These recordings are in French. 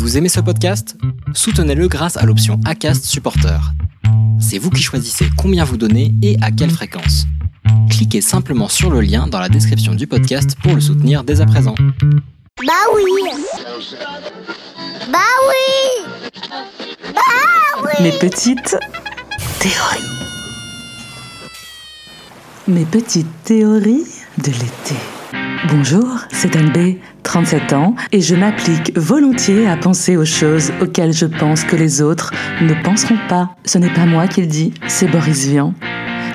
Vous aimez ce podcast? Soutenez-le grâce à l'option ACAST Supporter. C'est vous qui choisissez combien vous donnez et à quelle fréquence. Cliquez simplement sur le lien dans la description du podcast pour le soutenir dès à présent. Bah oui Bah oui Bah oui Mes petites théories. Mes petites théories de l'été. Bonjour, c'est Anne B, 37 ans, et je m'applique volontiers à penser aux choses auxquelles je pense que les autres ne penseront pas. Ce n'est pas moi qui le dis, c'est Boris Vian.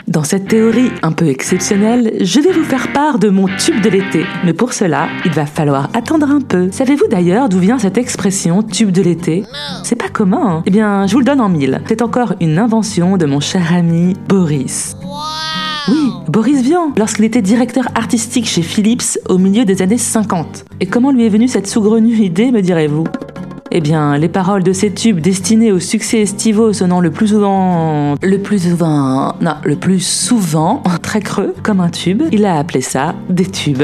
Dans cette théorie un peu exceptionnelle, je vais vous faire part de mon tube de l'été. Mais pour cela, il va falloir attendre un peu. Savez-vous d'ailleurs d'où vient cette expression tube de l'été C'est pas commun. Hein? Eh bien, je vous le donne en mille. C'est encore une invention de mon cher ami Boris. Oui, Boris Vian, lorsqu'il était directeur artistique chez Philips au milieu des années 50. Et comment lui est venue cette saugrenue idée, me direz-vous? Eh bien, les paroles de ces tubes destinés au succès estivaux sonnant le plus souvent... Le plus souvent... Non, le plus souvent, très creux, comme un tube, il a appelé ça des tubes.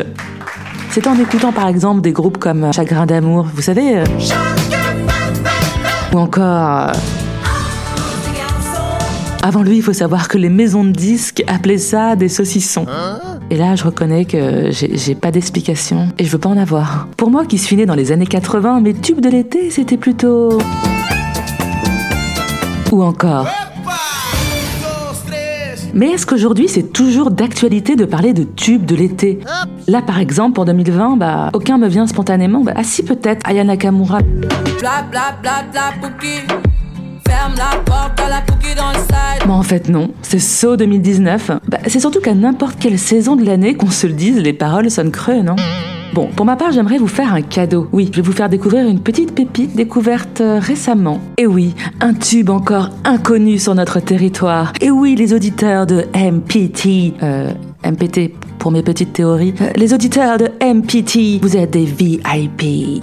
C'est en écoutant par exemple des groupes comme Chagrin d'amour, vous savez... euh, Ou encore... Avant lui, il faut savoir que les maisons de disques appelaient ça des saucissons. Et là, je reconnais que j'ai pas d'explication et je veux pas en avoir. Pour moi qui suis né dans les années 80, mes tubes de l'été, c'était plutôt. Ou encore. Mais est-ce qu'aujourd'hui c'est toujours d'actualité de parler de tubes de l'été? Là par exemple pour 2020, bah aucun me vient spontanément. Bah, ah si peut-être Aya Nakamura. Bla bla bla bla. Ferme la porte à la dans le. Mais en fait non, c'est So 2019. Bah, c'est surtout qu'à n'importe quelle saison de l'année qu'on se le dise, les paroles sonnent creux, non? Bon, pour ma part, j'aimerais vous faire un cadeau. Oui, je vais vous faire découvrir une petite pépite découverte euh, récemment. Et oui, un tube encore inconnu sur notre territoire. Et oui, les auditeurs de MPT, euh, MPT pour mes petites théories, Euh, les auditeurs de MPT, vous êtes des VIP.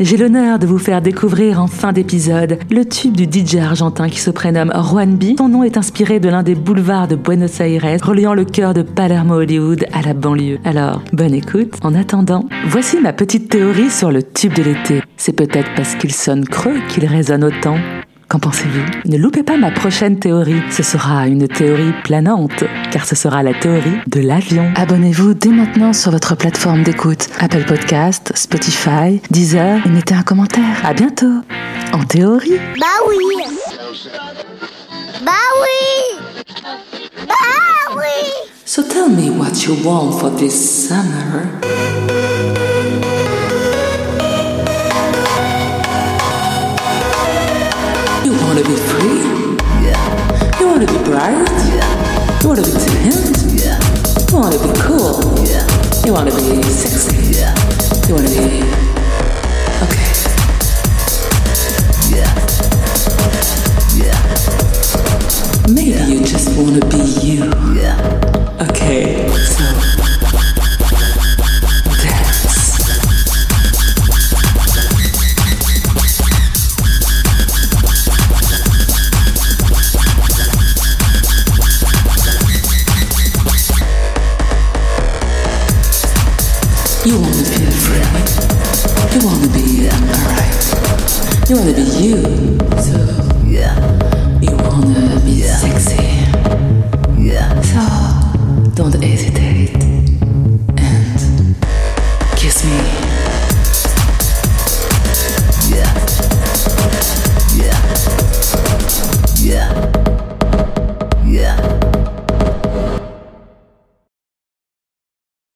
J'ai l'honneur de vous faire découvrir en fin d'épisode le tube du DJ argentin qui se prénomme Juan B. Son nom est inspiré de l'un des boulevards de Buenos Aires, reliant le cœur de Palermo Hollywood à la banlieue. Alors, bonne écoute. En attendant, voici ma petite théorie sur le tube de l'été. C'est peut-être parce qu'il sonne creux qu'il résonne autant. Qu'en pensez-vous? Ne loupez pas ma prochaine théorie. Ce sera une théorie planante, car ce sera la théorie de l'avion. Abonnez-vous dès maintenant sur votre plateforme d'écoute. Apple Podcast, Spotify, Deezer, et mettez un commentaire. À bientôt. En théorie. Bah oui Bah oui Bah oui So tell me what you want for this summer. Be free? Yeah. You wanna be bright? Yeah. You wanna be timid? Yeah. You wanna be cool? Yeah. You wanna be sexy? Yeah. You wanna be okay. Yeah. Yeah. Maybe you just wanna be you. Yeah. You want to feel free. You want to be alright. You want to be you. So yeah. You want to be sexy.